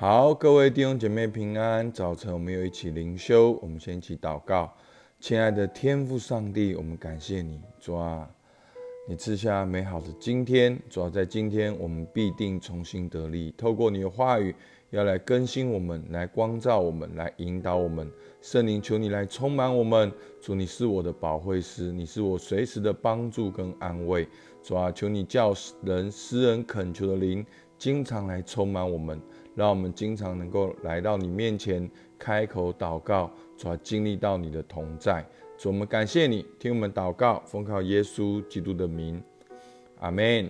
好，各位弟兄姐妹平安。早晨，我们又一起灵修。我们先一起祷告，亲爱的天父上帝，我们感谢你，主啊，你赐下美好的今天。主要在今天，我们必定重新得力。透过你的话语，要来更新我们，来光照我们，来引导我们。圣灵，求你来充满我们。主，你是我的保惠师，你是我随时的帮助跟安慰。主啊，求你叫人私人恳求的灵，经常来充满我们。让我们经常能够来到你面前，开口祷告，主要经历到你的同在。主，我们感谢你，听我们祷告，奉靠耶稣基督的名，阿门。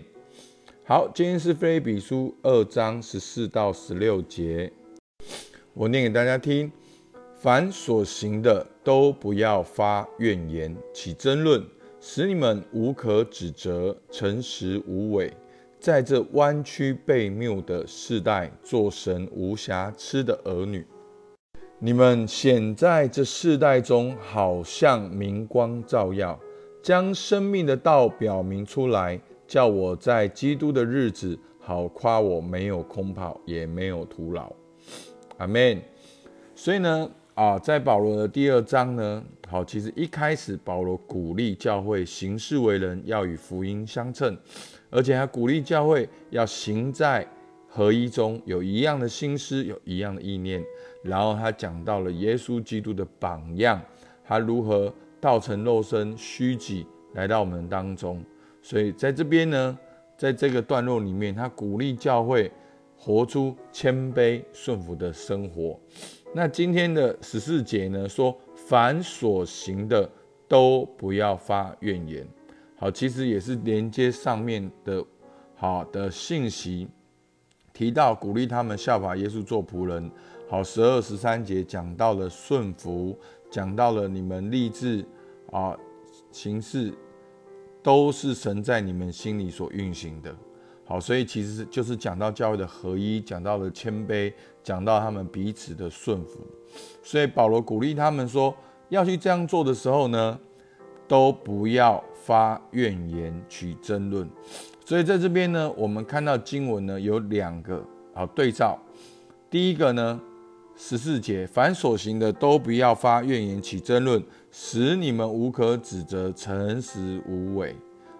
好，今天是菲比书二章十四到十六节，我念给大家听：凡所行的，都不要发怨言，起争论，使你们无可指责，诚实无伪。在这弯曲背谬的世代，做神无瑕疵的儿女，你们显在这世代中，好像明光照耀，将生命的道表明出来，叫我在基督的日子，好夸我没有空跑，也没有徒劳。阿门。所以呢，啊，在保罗的第二章呢，好，其实一开始保罗鼓励教会行事为人，要与福音相称。而且还鼓励教会要行在合一中，有一样的心思，有一样的意念。然后他讲到了耶稣基督的榜样，他如何道成肉身、虚己来到我们当中。所以在这边呢，在这个段落里面，他鼓励教会活出谦卑顺服的生活。那今天的十四节呢，说凡所行的，都不要发怨言。好，其实也是连接上面的好的信息，提到鼓励他们效法耶稣做仆人。好，十二十三节讲到了顺服，讲到了你们立志啊行事，都是神在你们心里所运行的。好，所以其实就是讲到教会的合一，讲到了谦卑，讲到他们彼此的顺服。所以保罗鼓励他们说，要去这样做的时候呢，都不要。发怨言，取争论，所以在这边呢，我们看到经文呢有两个好对照。第一个呢，十四节，凡所行的都不要发怨言，起争论，使你们无可指责，诚实无伪。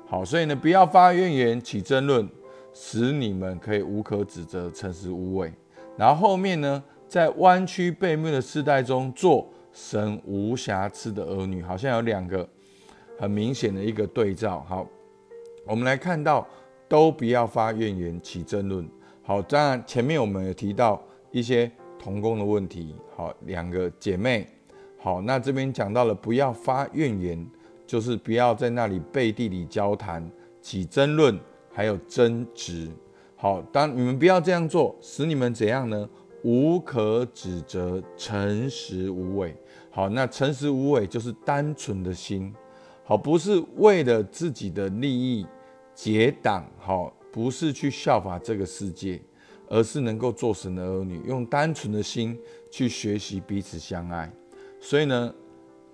好，所以呢，不要发怨言，起争论，使你们可以无可指责，诚实无伪。然后后面呢，在弯曲背面的世代中，做神无瑕疵的儿女，好像有两个。很明显的一个对照。好，我们来看到，都不要发怨言，起争论。好，当然前面我们有提到一些同工的问题。好，两个姐妹。好，那这边讲到了，不要发怨言，就是不要在那里背地里交谈，起争论，还有争执。好，当你们不要这样做，使你们怎样呢？无可指责，诚实无伪。好，那诚实无伪就是单纯的心。好，不是为了自己的利益结党，好，不是去效法这个世界，而是能够做神的儿女，用单纯的心去学习彼此相爱。所以呢，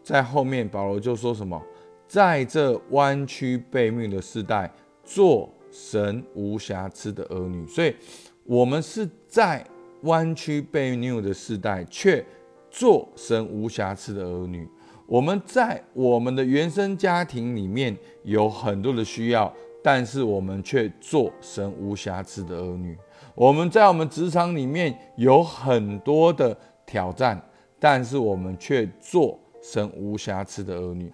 在后面保罗就说什么，在这弯曲背命的时代，做神无瑕疵的儿女。所以，我们是在弯曲背命的时代，却做神无瑕疵的儿女。我们在我们的原生家庭里面有很多的需要，但是我们却做神无瑕疵的儿女。我们在我们职场里面有很多的挑战，但是我们却做神无瑕疵的儿女。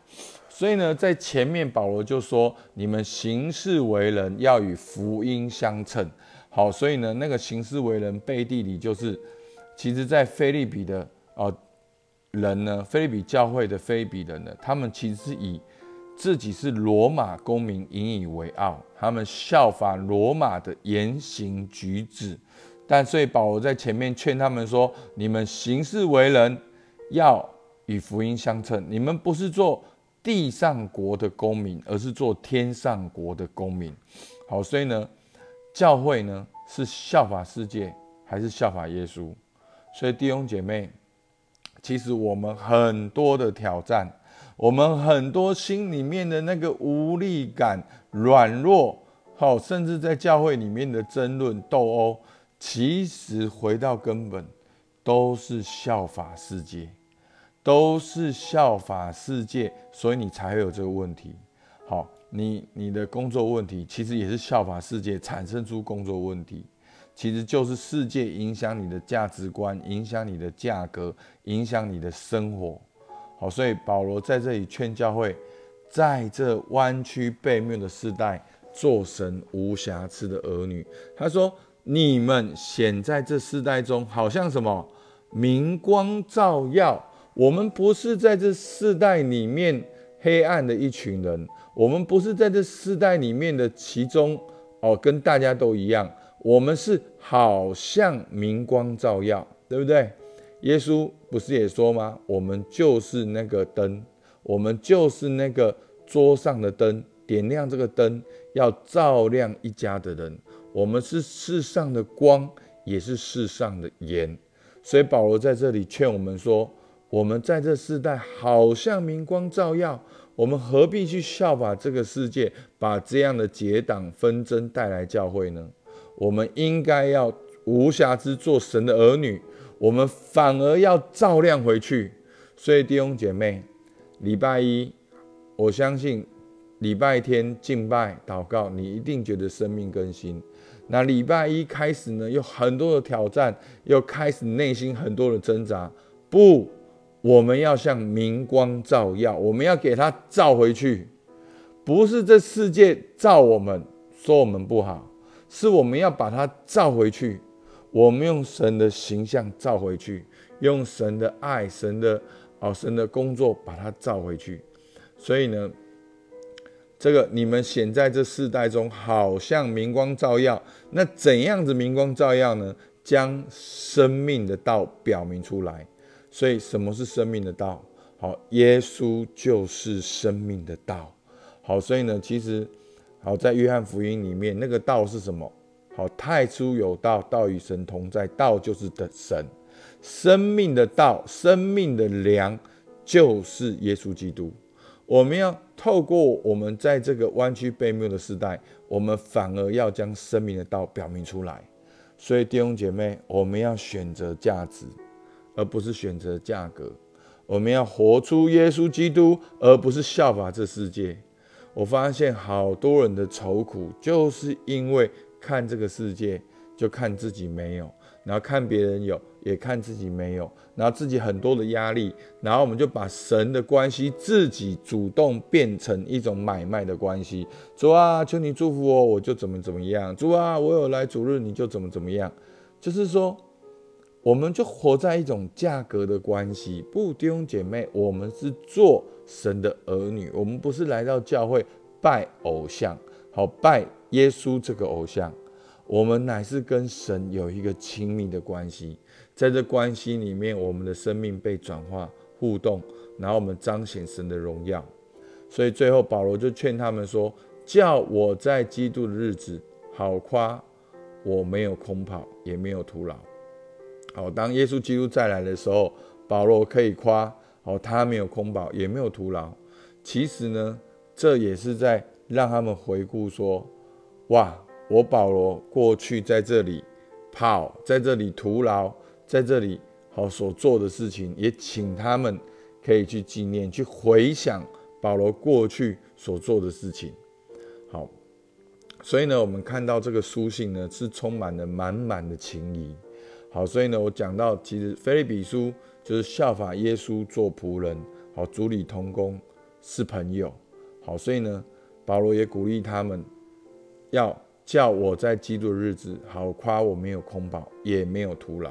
所以呢，在前面保罗就说：“你们行事为人要与福音相称。”好，所以呢，那个行事为人背地里就是，其实在菲利比的啊。人呢？菲比教会的菲比人呢？他们其实是以自己是罗马公民引以为傲，他们效法罗马的言行举止。但所以保罗在前面劝他们说：“你们行事为人要与福音相称，你们不是做地上国的公民，而是做天上国的公民。”好，所以呢，教会呢是效法世界，还是效法耶稣？所以弟兄姐妹。其实我们很多的挑战，我们很多心里面的那个无力感、软弱，好，甚至在教会里面的争论斗殴，其实回到根本，都是效法世界，都是效法世界，所以你才会有这个问题。好，你你的工作问题，其实也是效法世界产生出工作问题，其实就是世界影响你的价值观，影响你的价格，影响你的生活。好，所以保罗在这里劝教会，在这弯曲背谬的时代，做神无瑕疵的儿女。他说。你们显在这世代中，好像什么明光照耀。我们不是在这世代里面黑暗的一群人，我们不是在这世代里面的其中哦，跟大家都一样。我们是好像明光照耀，对不对？耶稣不是也说吗？我们就是那个灯，我们就是那个桌上的灯，点亮这个灯，要照亮一家的人。我们是世上的光，也是世上的盐，所以保罗在这里劝我们说：我们在这世代好像明光照耀，我们何必去效法这个世界，把这样的结党纷争带来教会呢？我们应该要无瑕疵做神的儿女，我们反而要照亮回去。所以弟兄姐妹，礼拜一，我相信礼拜天敬拜祷告，你一定觉得生命更新。那礼拜一开始呢，有很多的挑战，又开始内心很多的挣扎。不，我们要向明光照耀，我们要给他照回去。不是这世界照我们，说我们不好，是我们要把它照回去。我们用神的形象照回去，用神的爱、神的哦、神的工作把它照回去。所以呢。这个你们显在这世代中，好像明光照耀。那怎样子明光照耀呢？将生命的道表明出来。所以，什么是生命的道？好，耶稣就是生命的道。好，所以呢，其实好在约翰福音里面，那个道是什么？好，太初有道，道与神同在，道就是的神。生命的道，生命的粮，就是耶稣基督。我们要透过我们在这个弯曲背谬的时代，我们反而要将生命的道表明出来。所以弟兄姐妹，我们要选择价值，而不是选择价格。我们要活出耶稣基督，而不是效法这世界。我发现好多人的愁苦，就是因为看这个世界，就看自己没有。然后看别人有，也看自己没有，然后自己很多的压力，然后我们就把神的关系自己主动变成一种买卖的关系。主啊，求你祝福我，我就怎么怎么样。主啊，我有来主日，你就怎么怎么样。就是说，我们就活在一种价格的关系。不，弟兄姐妹，我们是做神的儿女，我们不是来到教会拜偶像，好拜耶稣这个偶像。我们乃是跟神有一个亲密的关系，在这关系里面，我们的生命被转化、互动，然后我们彰显神的荣耀。所以最后保罗就劝他们说：“叫我在基督的日子好夸，我没有空跑，也没有徒劳。”好，当耶稣基督再来的时候，保罗可以夸：“好，他没有空跑，也没有徒劳。”其实呢，这也是在让他们回顾说：“哇！”我保罗过去在这里跑，在这里徒劳，在这里好所做的事情，也请他们可以去纪念、去回想保罗过去所做的事情。好，所以呢，我们看到这个书信呢，是充满了满满的情谊。好，所以呢，我讲到其实菲利比书就是效法耶稣做仆人，好，主理同工是朋友。好，所以呢，保罗也鼓励他们要。叫我在基督的日子好夸，我没有空跑，也没有徒劳。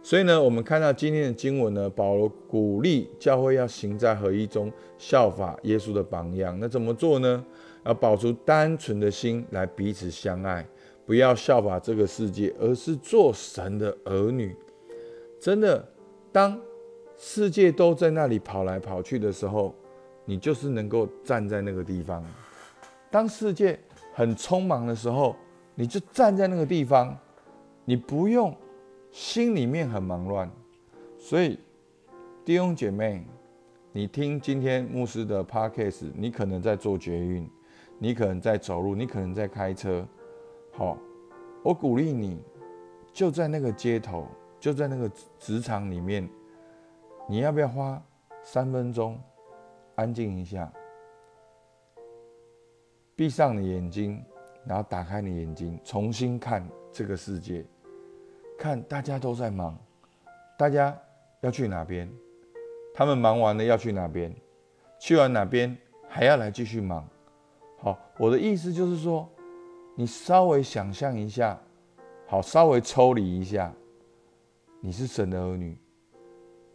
所以呢，我们看到今天的经文呢，保罗鼓励教会要行在合一中，效法耶稣的榜样。那怎么做呢？要保持单纯的心来彼此相爱，不要效法这个世界，而是做神的儿女。真的，当世界都在那里跑来跑去的时候，你就是能够站在那个地方。当世界很匆忙的时候，你就站在那个地方，你不用心里面很忙乱。所以弟兄姐妹，你听今天牧师的 podcast，你可能在做捷运，你可能在走路，你可能在开车。好，我鼓励你就在那个街头，就在那个职场里面，你要不要花三分钟安静一下，闭上你眼睛，然后打开你眼睛，重新看这个世界，看大家都在忙，大家要去哪边？他们忙完了要去哪边？去完哪边还要来继续忙？好，我的意思就是说，你稍微想象一下，好，稍微抽离一下，你是神的儿女，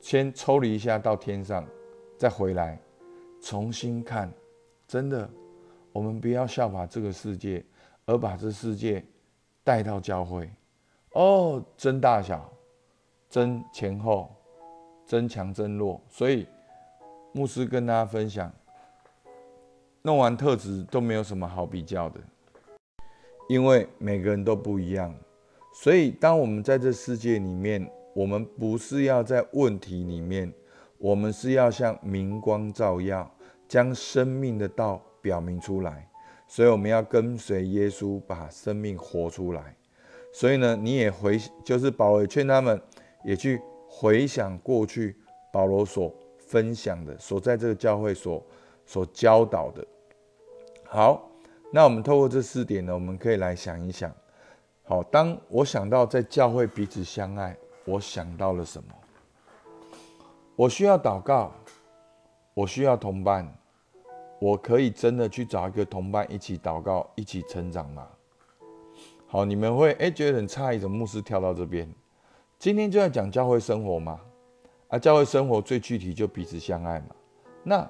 先抽离一下到天上，再回来重新看。真的，我们不要效法这个世界，而把这世界带到教会。哦，真大小，真前后。真强真弱，所以牧师跟大家分享，弄完特质都没有什么好比较的，因为每个人都不一样。所以当我们在这世界里面，我们不是要在问题里面，我们是要像明光照耀，将生命的道表明出来。所以我们要跟随耶稣，把生命活出来。所以呢，你也回，就是保罗劝他们也去。回想过去，保罗所分享的，所在这个教会所所教导的。好，那我们透过这四点呢，我们可以来想一想。好，当我想到在教会彼此相爱，我想到了什么？我需要祷告，我需要同伴，我可以真的去找一个同伴一起祷告，一起成长吗？好，你们会哎觉得很诧异，怎么牧师跳到这边？今天就要讲教会生活吗，啊，教会生活最具体就彼此相爱嘛。那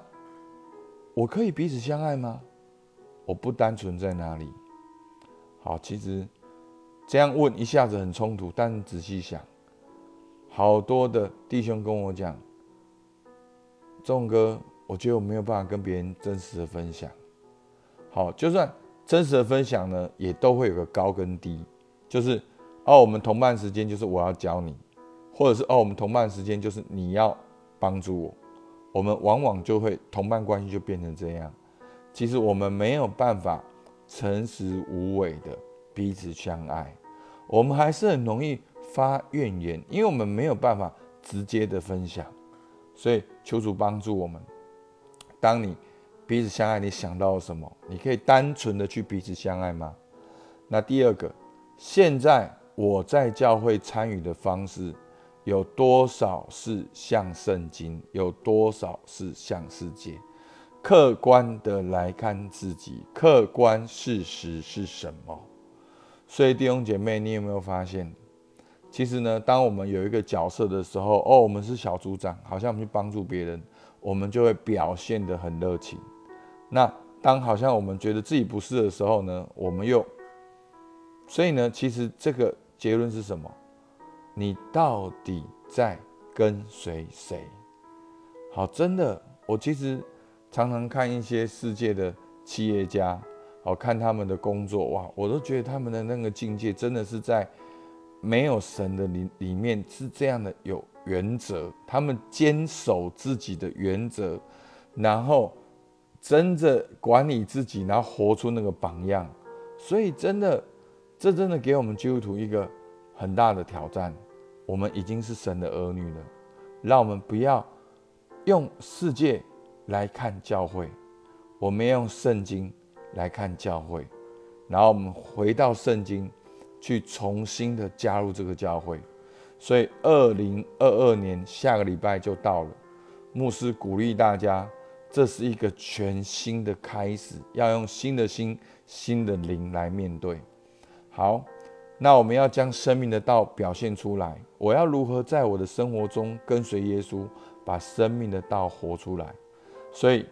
我可以彼此相爱吗？我不单纯在哪里？好，其实这样问一下子很冲突，但仔细想，好多的弟兄跟我讲，仲哥，我觉得我没有办法跟别人真实的分享。好，就算真实的分享呢，也都会有个高跟低，就是。哦，我们同伴时间就是我要教你，或者是哦，我们同伴时间就是你要帮助我。我们往往就会同伴关系就变成这样。其实我们没有办法诚实无伪的彼此相爱，我们还是很容易发怨言，因为我们没有办法直接的分享。所以求主帮助我们。当你彼此相爱，你想到了什么？你可以单纯的去彼此相爱吗？那第二个，现在。我在教会参与的方式有多少是像圣经，有多少是像世界？客观的来看自己，客观事实是什么？所以弟兄姐妹，你有没有发现，其实呢，当我们有一个角色的时候，哦，我们是小组长，好像我们去帮助别人，我们就会表现得很热情。那当好像我们觉得自己不是的时候呢，我们又，所以呢，其实这个。结论是什么？你到底在跟随谁？好，真的，我其实常常看一些世界的企业家，好看他们的工作，哇，我都觉得他们的那个境界真的是在没有神的里里面是这样的有原则，他们坚守自己的原则，然后真的管理自己，然后活出那个榜样，所以真的。这真的给我们基督徒一个很大的挑战。我们已经是神的儿女了，让我们不要用世界来看教会，我们用圣经来看教会，然后我们回到圣经去重新的加入这个教会。所以，二零二二年下个礼拜就到了，牧师鼓励大家，这是一个全新的开始，要用新的心、新的灵来面对。好，那我们要将生命的道表现出来。我要如何在我的生活中跟随耶稣，把生命的道活出来？所以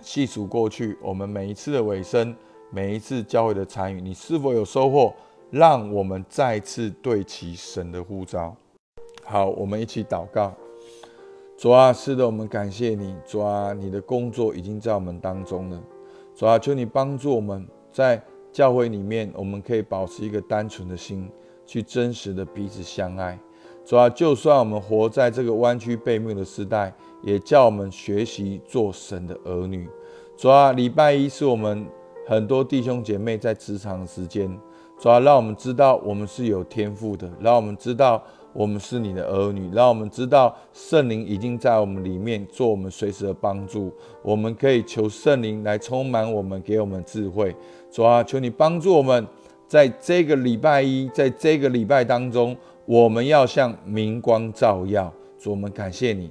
细数过去，我们每一次的尾声，每一次教会的参与，你是否有收获？让我们再次对齐神的呼召。好，我们一起祷告。主啊，是的，我们感谢你。主啊，你的工作已经在我们当中了。主啊，求你帮助我们在。教会里面，我们可以保持一个单纯的心，去真实的彼此相爱。主啊就算我们活在这个弯曲背面的时代，也叫我们学习做神的儿女。主要礼拜一是我们很多弟兄姐妹在职场时间。主啊，让我们知道我们是有天赋的，让我们知道我们是你的儿女，让我们知道圣灵已经在我们里面做我们随时的帮助。我们可以求圣灵来充满我们，给我们智慧。主啊，求你帮助我们，在这个礼拜一，在这个礼拜当中，我们要像明光照耀。主，我们感谢你，